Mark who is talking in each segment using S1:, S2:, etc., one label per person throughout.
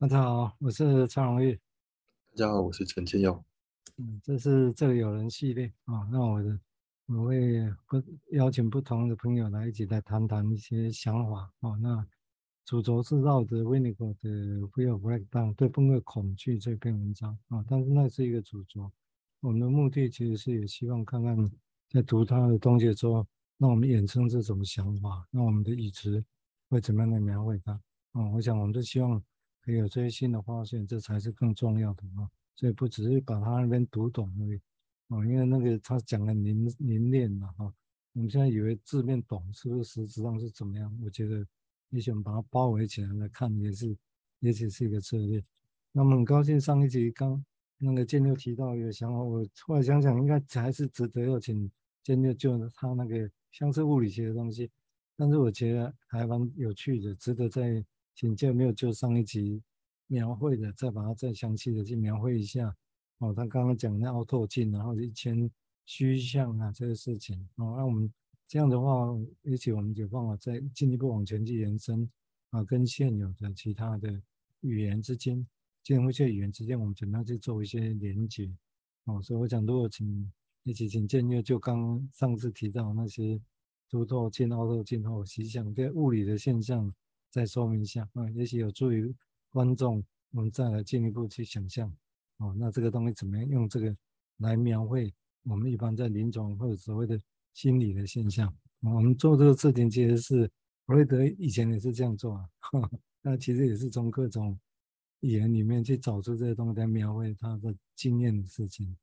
S1: 大家好，我是蔡荣玉。
S2: 大家好，我是陈建佑。
S1: 嗯，这是这里有人系列啊。那我的我会不邀请不同的朋友来一起来谈谈一些想法啊。那主轴是绕着 Winnicott 的 Fear of Black Dawn 对崩溃恐惧这篇文章啊。但是那是一个主轴，我们的目的其实是也希望看看在读他的东西的时候，那我们衍生这种想法，那我们的语词会怎么样来描绘它啊？我想我们都希望。也有这些新的发现，这才是更重要的啊！所以不只是把他那边读懂而已啊，因为那个他讲的凝凝练了哈。我们现在以为字面懂，是不是实质上是怎么样？我觉得也许我们把它包围起来来看，也是也许是一个策略。那么很高兴上一集刚那个建六提到一个想法，我后来想想，应该还是值得要请建六就他那个相似物理学的东西，但是我觉得还蛮有趣的，值得在。请教没有就上一集描绘的，再把它再详细的去描绘一下哦。他刚刚讲那凹透镜，然后一圈虚像啊，这个事情哦。那我们这样的话，一起我们有办法再进一步往前去延伸啊，跟现有的其他的语言之间，建会这语言之间，我们怎么样去做一些连接哦？所以我想，如果请一起请建岳就刚上次提到那些凸透镜、凹透镜后实像对物理的现象。再说明一下啊，也许有助于观众，我们再来进一步去想象哦。那这个东西怎么样用这个来描绘我们一般在临床或者所谓的心理的现象？我们做这个事情其实是弗洛伊德以前也是这样做啊。那其实也是从各种语言里面去找出这些东西来描绘他的经验的事情。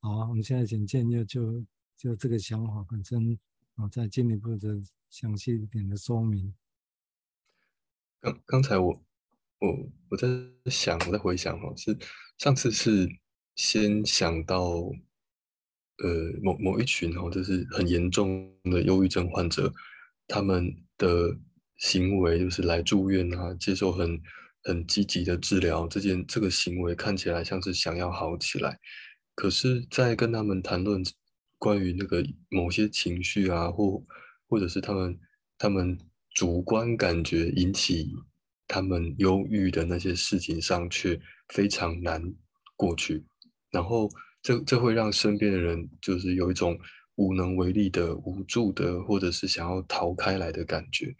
S1: 好啊，我们现在请建议就就这个想法本身啊，再进一步的详细一点的说明。
S2: 刚刚才我我我在想，我在回想哈，是上次是先想到呃某某一群哈，就是很严重的忧郁症患者，他们的行为就是来住院啊，接受很很积极的治疗，这件这个行为看起来像是想要好起来，可是，在跟他们谈论关于那个某些情绪啊，或或者是他们他们。主观感觉引起他们忧郁的那些事情上，却非常难过去，然后这这会让身边的人就是有一种无能为力的、无助的，或者是想要逃开来的感觉。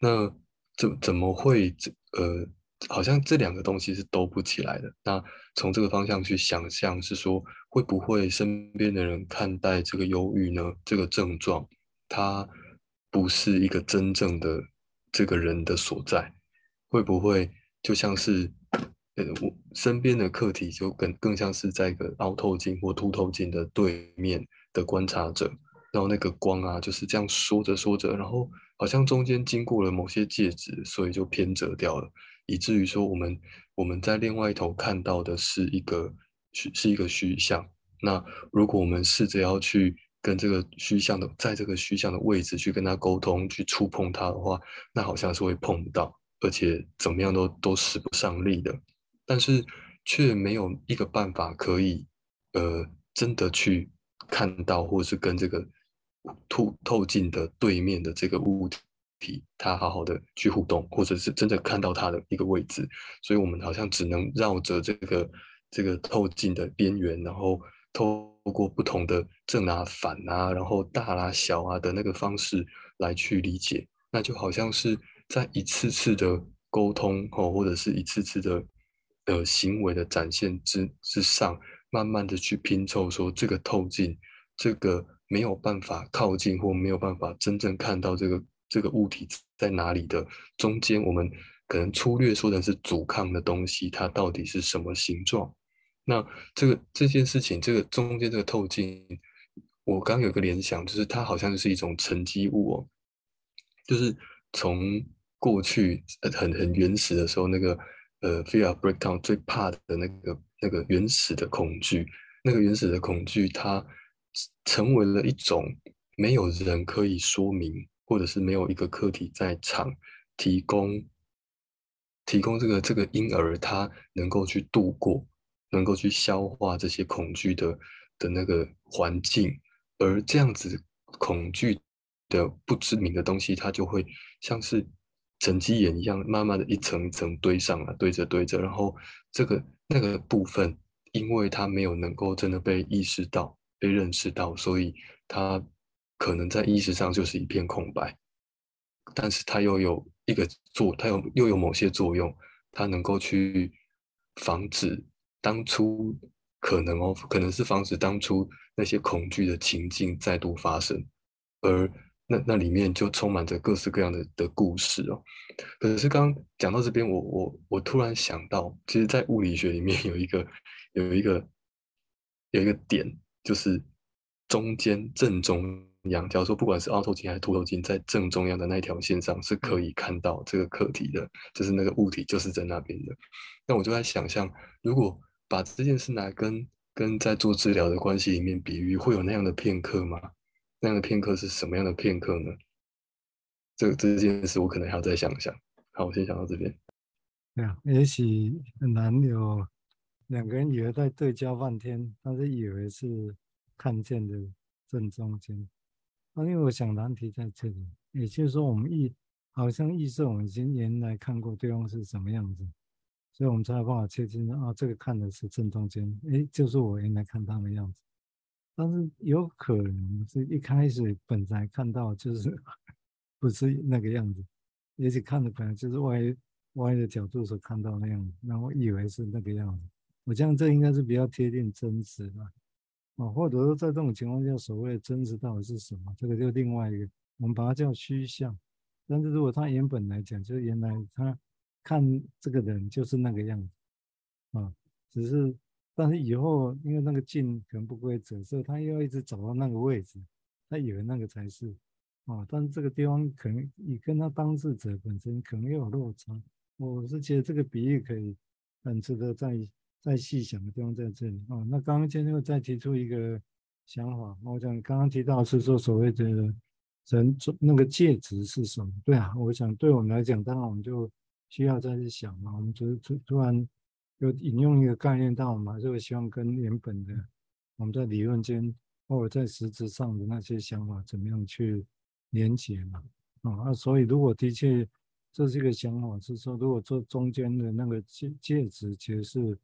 S2: 那怎怎么会这呃，好像这两个东西是兜不起来的。那从这个方向去想象，是说会不会身边的人看待这个忧郁呢？这个症状，它。不是一个真正的这个人的所在，会不会就像是呃我身边的课题就更更像是在一个凹透镜或凸透镜的对面的观察者，然后那个光啊就是这样说着说着，然后好像中间经过了某些介质，所以就偏折掉了，以至于说我们我们在另外一头看到的是一个虚是一个虚像。那如果我们试着要去。跟这个虚像的，在这个虚像的位置去跟他沟通，去触碰他的话，那好像是会碰到，而且怎么样都都使不上力的。但是却没有一个办法可以，呃，真的去看到，或是跟这个凸透镜的对面的这个物体，它好好的去互动，或者是真的看到它的一个位置。所以我们好像只能绕着这个这个透镜的边缘，然后透。过不同的正啊、反啊，然后大啊、小啊的那个方式来去理解，那就好像是在一次次的沟通哦，或者是一次次的呃行为的展现之之上，慢慢的去拼凑，说这个透镜，这个没有办法靠近或没有办法真正看到这个这个物体在哪里的中间，我们可能粗略说的是阻抗的东西，它到底是什么形状？那这个这件事情，这个中间这个透镜，我刚有个联想，就是它好像就是一种沉积物哦，就是从过去很很原始的时候，那个呃，fear break down 最怕的那个那个原始的恐惧，那个原始的恐惧，它成为了一种没有人可以说明，或者是没有一个课题在场提供提供这个这个婴儿他能够去度过。能够去消化这些恐惧的的那个环境，而这样子恐惧的不知名的东西，它就会像是沉积岩一样，慢慢的一层一层堆上来，堆着堆着，然后这个那个部分，因为它没有能够真的被意识到、被认识到，所以它可能在意识上就是一片空白。但是它又有一个作，它有又有某些作用，它能够去防止当初可能哦，可能是防止当初那些恐惧的情境再度发生，而。那那里面就充满着各式各样的的故事哦。可是刚讲到这边，我我我突然想到，其实，在物理学里面有一个有一个有一个点，就是中间正中央，假如说不管是凹透镜还是凸透镜，在正中央的那条线上是可以看到这个课题的，就是那个物体就是在那边的。那我就在想象，如果把这件事拿跟跟在做治疗的关系里面比喻，会有那样的片刻吗？那样的片刻是什么样的片刻呢？这这件事我可能还要再想想。好，我先想到这边。
S1: 对啊，也许很难有两个人以为在对焦半天，但是以为是看见的正中间。那因为我想难题在这里，也就是说，我们意好像意识我们已经原来看过对方是什么样子，所以我们才有办法确定啊，这个看的是正中间，诶，就是我原来看到的样子。但是有可能是一开始本来看到就是 不是那个样子，也许看的本来就是歪歪的角度所看到那样子，然后以为是那个样子。我想这应该是比较贴近真实的，啊，或者说在这种情况下，所谓的真实到底是什么？这个就另外一个，我们把它叫虚像。但是如果它原本来讲，就是原来它看这个人就是那个样子，啊，只是。但是以后，因为那个镜可能不规则，所以他又要一直找到那个位置，他以为那个才是，啊，但是这个地方可能你跟他当事者本身可能又有落差。我是觉得这个比喻可以很值得再再细想的地方在这里啊。那刚刚今天又再提出一个想法，我想刚刚提到是说所谓的人那个介质是什么？对啊，我想对我们来讲，当然我们就需要再去想嘛，我们就突突然。有引用一个概念，但我们还是会希望跟原本的我们在理论间或者在实质上的那些想法怎么样去连接嘛？啊，那所以如果的确这是一个想法，是说如果做中间的那个介介质其实是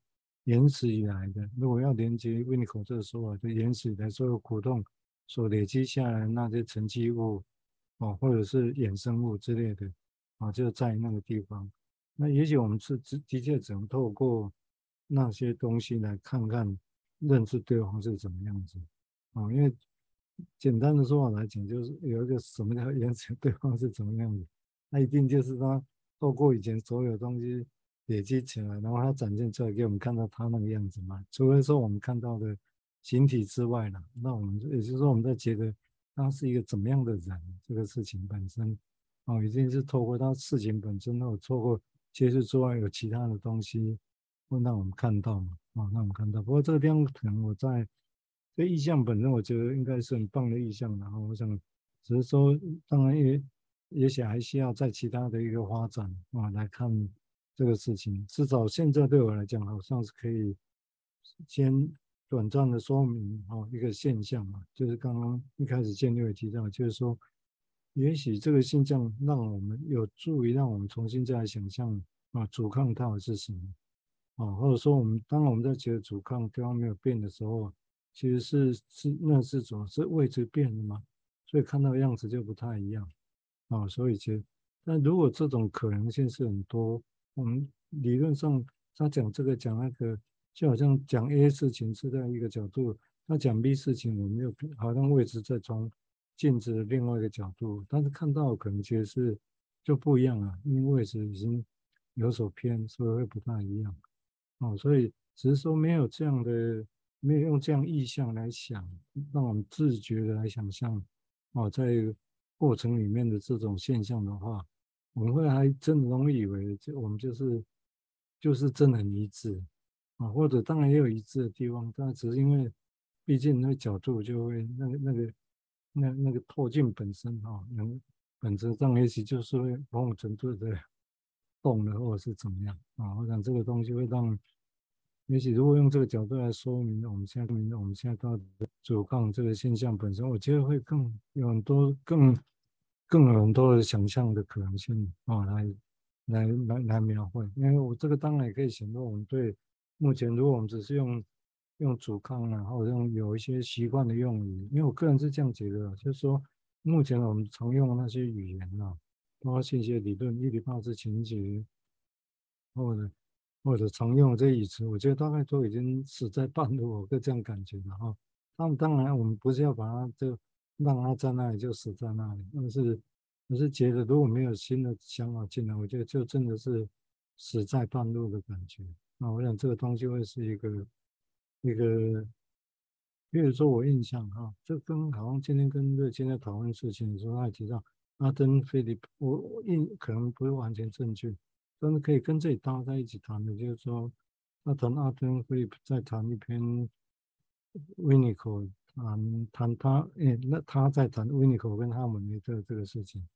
S1: 原始以来的，如果要连接维尼口这个说法，就原始以来所有苦痛所累积下来那些沉积物啊，或者是衍生物之类的啊，就在那个地方。那也许我们是的确只能透过那些东西来看看认识对方是怎么样子啊，因为简单的说法来讲，就是有一个什么叫认识对方是怎么样子，那一定就是他透过以前所有东西累积起来，然后他展现出来给我们看到他那个样子嘛。除非说我们看到的形体之外呢，那我们也就是说我们在觉得他是一个怎么样的人，这个事情本身哦，已经是透过他事情本身，或透过。其实之外有其他的东西会让我们看到嘛？啊，让我们看到。不过这个地方可能我在这意象本身，我觉得应该是很棒的意象。然后我想，只是说，当然也也许还需要在其他的一个发展啊来看这个事情。至少现在对我来讲，好像是可以先短暂的说明啊一个现象嘛，就是刚刚一开始建立也提到，就是说。也许这个现象让我们有助于让我们重新再来想象啊，阻抗到底是什么啊？或者说，我们当我们在觉得阻抗对方没有变的时候，其实是是那是什么？是位置变了吗？所以看到的样子就不太一样啊。所以其实，但如果这种可能性是很多，我们理论上他讲这个讲那个，就好像讲 A 事情是在一个角度，他讲 B 事情，我们又好像位置在装。镜子的另外一个角度，但是看到可能其实是就不一样了，因为位置已经有所偏，所以会不太一样。哦，所以只是说没有这样的，没有用这样意象来想，让我们自觉的来想象，哦，在过程里面的这种现象的话，我们会还真的容易以为，这我们就是就是真的很一致啊，或者当然也有一致的地方，但只是因为毕竟那个角度就会那个那个。那那个透镜本身哈，能本质上也许就是某种程度的动了，或者是怎么样啊？我想这个东西会让，也许如果用这个角度来说明我们现在，我们现在到底阻抗这个现象本身，我觉得会更有很多更更有很多的想象的可能性啊，来来来来描绘。因为我这个当然也可以显露我们对目前，如果我们只是用用阻抗啊，或者用有一些习惯的用语，因为我个人是这样觉得，就是说目前我们常用的那些语言啊，包括信息理论、伊底帕斯情节，或者或者常用的这些语词，我觉得大概都已经死在半路，我个这样感觉的哈。当当然，我们不是要把它就。让它在那里就死在那里，但是我是觉得如果没有新的想法进来，我觉得就真的是死在半路的感觉。那我想这个东西会是一个一个，比如说我印象哈，这跟好像今天跟瑞金在讨论事情的时候，他也提到阿登菲利普，我我印可能不是完全正确，但是可以跟这里搭在一起谈的，就是说他谈阿登菲利普在谈一篇维尼口。谈谈他，诶，那他在谈维尼口跟哈姆雷特这个事情，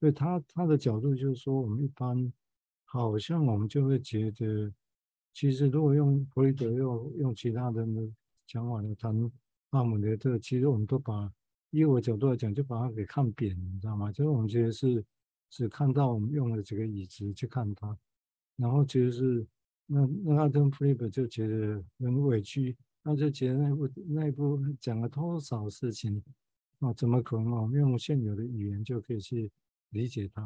S1: 所以他他的角度就是说，我们一般好像我们就会觉得，其实如果用弗洛德用用其他人的讲法来谈哈姆雷特，其实我们都把以我角度来讲，就把它给看扁，你知道吗？就是我们觉得是只看到我们用了几个椅子去看他，然后其实是那那阿登弗利德就觉得很委屈。那就觉得那部那部讲了多少事情啊？怎么可能啊？用现有的语言就可以去理解它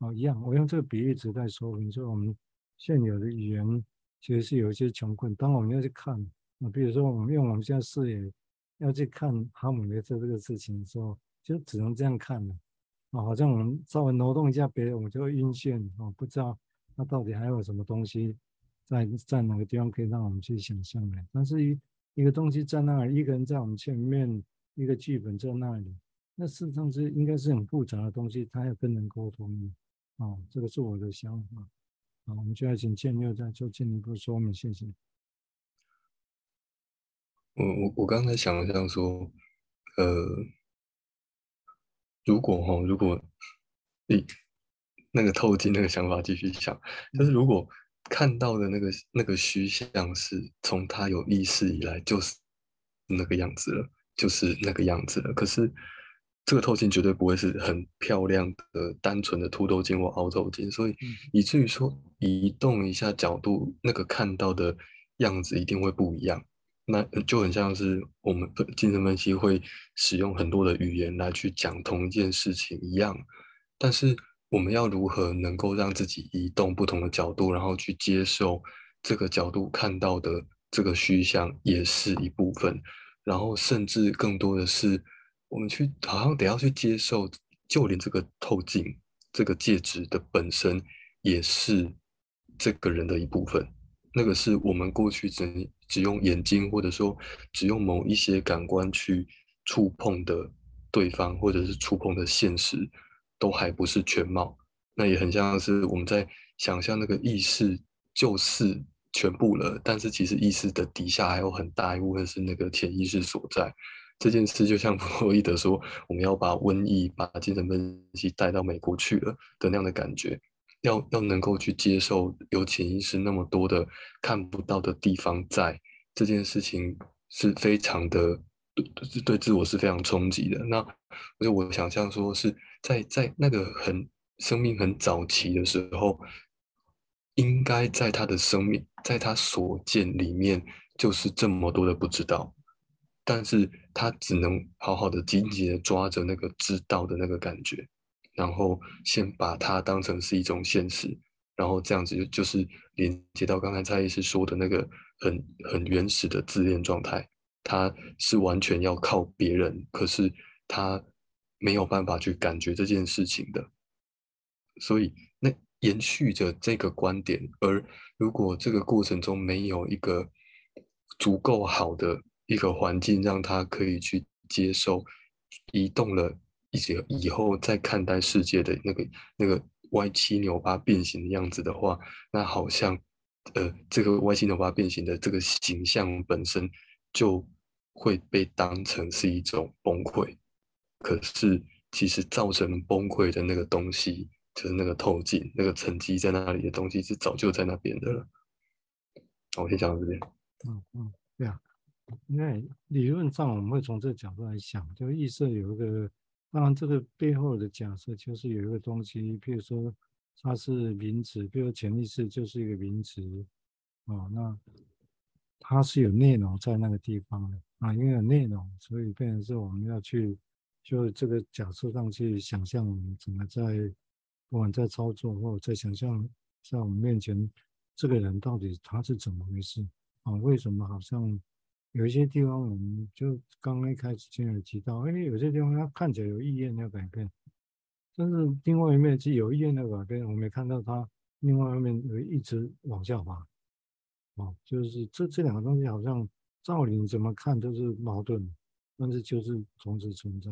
S1: 啊？一样，我用这个比喻，只在说明说我们现有的语言其实是有一些穷困。当我们要去看啊，比如说我们用我们现在视野要去看哈姆雷特这个事情的时候，就只能这样看了啊。好像我们稍微挪动一下别人，我们就会晕眩啊，不知道那到底还有什么东西。在在哪个地方可以让我们去想象的？但是一一个东西在那里，一个人在我们前面，一个剧本在那里，那事实上是应该是很复杂的东西，它要跟人沟通的。哦，这个是我的想法。好，我们就要请建佑再做进一步说明，谢谢。
S2: 我我我刚才想象说，呃，如果哈，如果你那个透镜那个想法继续想，就是如果。看到的那个那个虚像是从他有意识以来就是那个样子了，就是那个样子了。可是这个透镜绝对不会是很漂亮的、单纯的凸透镜或凹透镜，所以以至于说移动一下角度，那个看到的样子一定会不一样。那就很像是我们精神分析会使用很多的语言来去讲同一件事情一样，但是。我们要如何能够让自己移动不同的角度，然后去接受这个角度看到的这个虚像也是一部分，然后甚至更多的是，我们去好像得要去接受，就连这个透镜这个介质的本身也是这个人的一部分。那个是我们过去只只用眼睛或者说只用某一些感官去触碰的对方，或者是触碰的现实。都还不是全貌，那也很像是我们在想象那个意识就是全部了，但是其实意识的底下还有很大一部分是那个潜意识所在。这件事就像 弗洛伊德说，我们要把瘟疫、把精神分析带到美国去了的那样的感觉，要要能够去接受有潜意识那么多的看不到的地方在，这件事情是非常的对对自我是非常冲击的。那所以我想象说是。在在那个很生命很早期的时候，应该在他的生命，在他所见里面，就是这么多的不知道，但是他只能好好的紧紧的抓着那个知道的那个感觉，然后先把它当成是一种现实，然后这样子就就是连接到刚才蔡医师说的那个很很原始的自恋状态，他是完全要靠别人，可是他。没有办法去感觉这件事情的，所以那延续着这个观点，而如果这个过程中没有一个足够好的一个环境，让他可以去接受移动了一些以后再看待世界的那个那个歪七扭八变形的样子的话，那好像呃这个歪七扭八变形的这个形象本身就会被当成是一种崩溃。可是，其实造成崩溃的那个东西，就是那个透镜，那个沉积在那里的东西，是早就在那边的了。我先讲到这边。
S1: 嗯嗯，对啊，因为理论上我们会从这个角度来想，就意识有一个当然这个背后的假设就是有一个东西，譬如说它是名词，比如潜意识就是一个名词，哦，那它是有内容在那个地方的啊，因为有内容，所以变成是我们要去就这个假设上去想象我们怎么在不管在操作或者在想象在我们面前这个人到底他是怎么回事啊？为什么好像？有一些地方，我们就刚刚一开始就有提到，因为，有些地方它看起来有意愿要改变，但是另外一面是有意愿要改变，我们也看到它另外一面有一直往下滑，哦，就是这这两个东西好像照理怎么看都是矛盾，但是就是同时存在，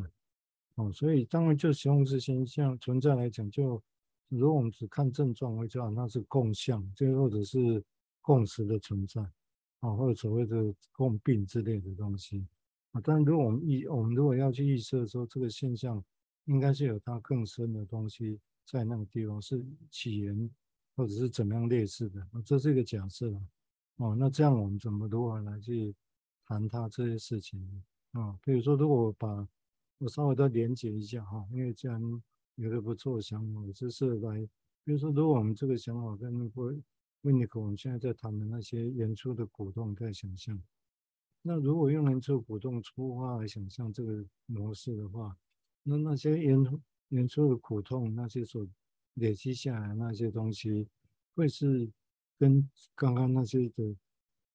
S1: 哦，所以当然就形容词现象存在来讲，就如果我们只看症状，会知道那是共相，就或者是共识的存在。啊，或者所谓的共病之类的东西啊，但如果我们预，我们如果要去预测说这个现象应该是有它更深的东西在那个地方是起源，或者是怎么样类似的，这是一个假设啊。哦，那这样我们怎么如何来去谈它这些事情啊？比如说，如果我把我稍微再连接一下哈，因为既然有个不错的想法，就是来，比如说，如果我们这个想法跟那个。温尼克，我们现在在谈的那些演出的鼓动，在想象。那如果用演出鼓动出发来想象这个模式的话，那那些演演出的苦痛，那些所累积下来那些东西，会是跟刚刚那些的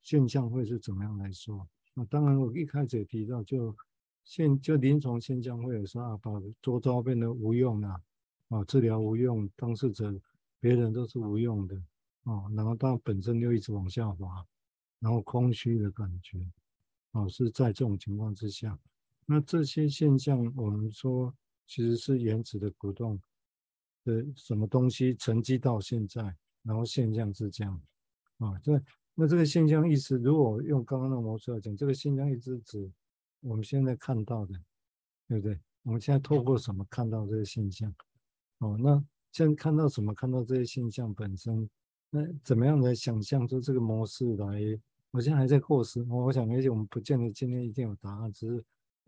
S1: 现象会是怎么样来说？那当然，我一开始也提到就，现就临床现象会有说啊，把周遭变得无用啊，啊，治疗无用，当事者别人都是无用的。哦，然后它本身又一直往下滑，然后空虚的感觉，哦，是在这种情况之下，那这些现象我们说其实是原子的鼓动的什么东西沉积到现在，然后现象是这样，啊，这那这个现象意思，如果用刚刚的模式来讲，这个现象意思指我们现在看到的，对不对？我们现在透过什么看到这个现象？哦，那现在看到什么？看到这些现象本身。那怎么样来想象出这个模式来？我现在还在构思。我我想，也许我们不见得今天一定有答案，只是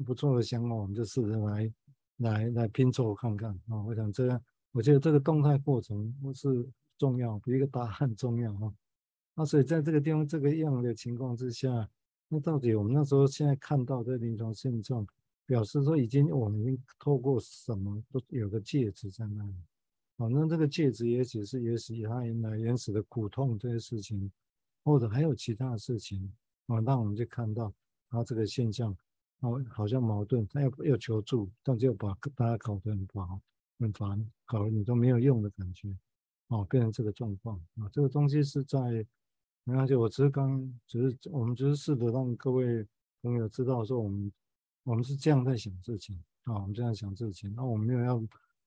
S1: 不错的想法，我们就试着来来来拼凑看看啊。我想这样，我觉得这个动态过程是重要，比一个答案重要啊。那所以在这个地方这个样的情况之下，那到底我们那时候现在看到的临床现状，表示说已经我们已经透过什么都有个介质在那里。哦，那这个戒指也许是也许它原来原始的苦痛这些事情，或者还有其他的事情，啊，那我们就看到它这个现象，哦，好像矛盾，他要要求助，但就把大家搞得很烦，很烦，搞得你都没有用的感觉，哦，变成这个状况啊，这个东西是在，没关系，我只是刚，只是我们只是试着让各位朋友知道说，我们我们是这样在想事情啊，我们这样想事情，那我们没有要。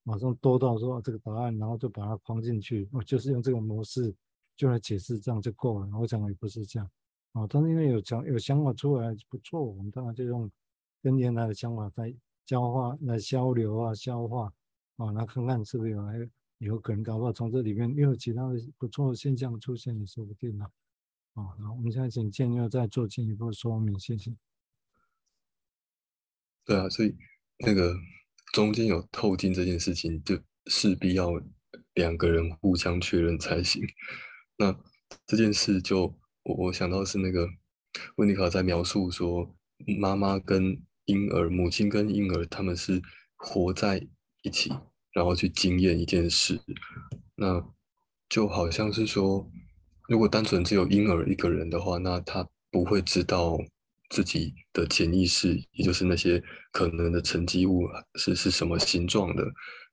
S1: 马上多到说这个答案，然后就把它框进去，我就是用这个模式就来解释，这样就够了。我想也不是这样啊，但是因为有想有想法出来不错，我们当然就用跟原来的想法在交换、来交流啊、消化啊，来看看是不是有还有可能搞不好从这里面又有其他的不错的现象出现也说不定呢。啊，那，我们现在请建佑再做进一步说明，谢谢。
S2: 对啊，所以那个。中间有透镜这件事情，就势必要两个人互相确认才行。那这件事就我我想到是那个温尼卡在描述说，妈妈跟婴儿、母亲跟婴儿他们是活在一起，然后去经验一件事。那就好像是说，如果单纯只有婴儿一个人的话，那他不会知道。自己的潜意识，也就是那些可能的沉积物是是什么形状的。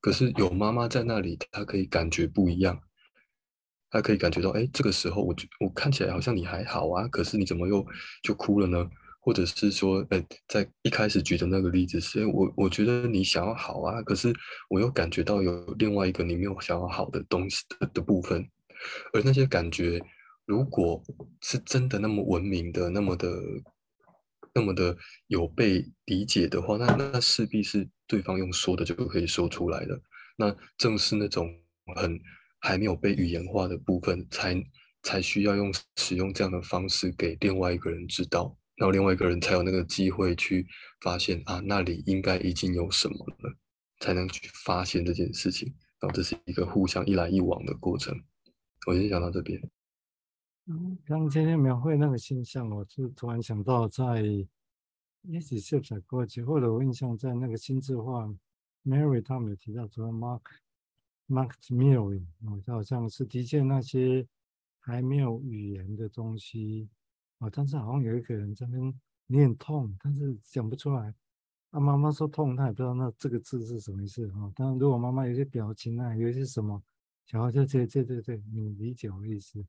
S2: 可是有妈妈在那里，她可以感觉不一样。她可以感觉到，哎，这个时候我我看起来好像你还好啊，可是你怎么又就哭了呢？或者是说，哎，在一开始举的那个例子是，我我觉得你想要好啊，可是我又感觉到有另外一个你没有想要好的东西的，的部分。而那些感觉，如果是真的那么文明的，那么的。那么的有被理解的话，那那势必是对方用说的就可以说出来的。那正是那种很还没有被语言化的部分，才才需要用使用这样的方式给另外一个人知道，然后另外一个人才有那个机会去发现啊，那里应该已经有什么了。才能去发现这件事情。然后这是一个互相一来一往的过程。我先讲到
S1: 这边。刚今天描绘那个现象，我就突然想到在，也许是在过去，或者我印象在那个心智画，Mary 他们有提到说 Mark Mark Mirroring，哦，好像是的确那些还没有语言的东西，啊，但是好像有一个人在那边念痛，但是讲不出来。啊，妈妈说痛，他也不知道那这个字是什么意思啊。但，如果妈妈有些表情啊，有些什么，小孩就这这这这，你理解我的意思。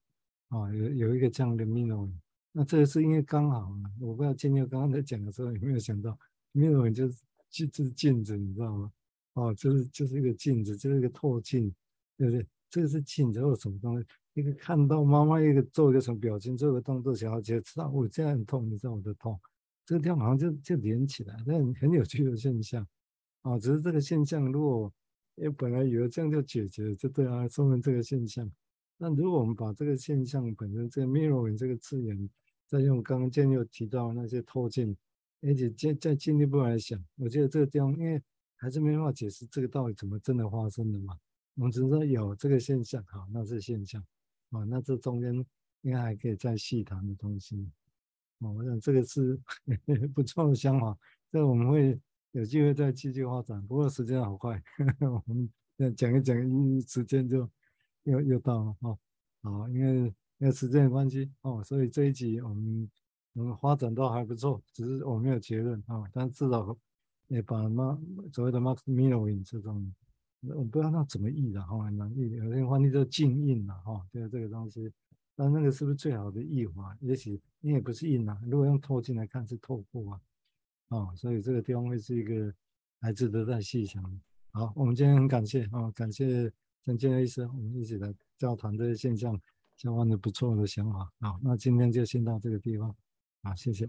S1: 啊、有有一个这样的 mirror 那这个是因为刚好啊，我不知道建佑刚刚在讲的时候有没有想到 mirror 就是就是镜子，你知道吗？哦，就是就是一个镜子，就是一个透镜，对不对？这个是镜子或什么东西？一个看到妈妈一个做一个什么表情，做一个动作，小孩就知道我这样很痛，你知道我的痛，这个地方好像就就连起来，那很很有趣的现象。啊、哦，只是这个现象如果因为本来以为这样就解决了，就对啊，说明这个现象。那如果我们把这个现象本身这个 mirroring 这个字眼，再用刚刚建又提到那些透镜，而且再再进一步来想，我觉得这个地方因为还是没办法解释这个到底怎么真的发生的嘛。我们只能说有这个现象，好，那是现象，啊，那这中间应该还可以再细谈的东西，啊，我想这个是 不错的想法，这我们会有机会再继续发展。不过时间好快，我们再讲一讲，时间就。又又到了哦，好，因为因为时间的关系哦，所以这一集我们我们发展都还不错，只是我没有结论啊，但至少也把嘛所谓的 Max Mirroring 这种，我不知道那怎么译的哈，很难译，有些翻译叫禁印了哈，就是这个东西，但那个是不是最好的译法？也许因为不是印啊，如果用透镜来看是透过啊，哦，所以这个地方会是一个还值得再细想。好，我们今天很感谢啊，感谢。陈建佑医师，我们一起来交谈这些现象，交换的不错的想法。好，那今天就先到这个地方。好，谢谢，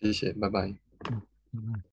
S2: 谢谢，拜拜。
S1: 嗯，拜拜。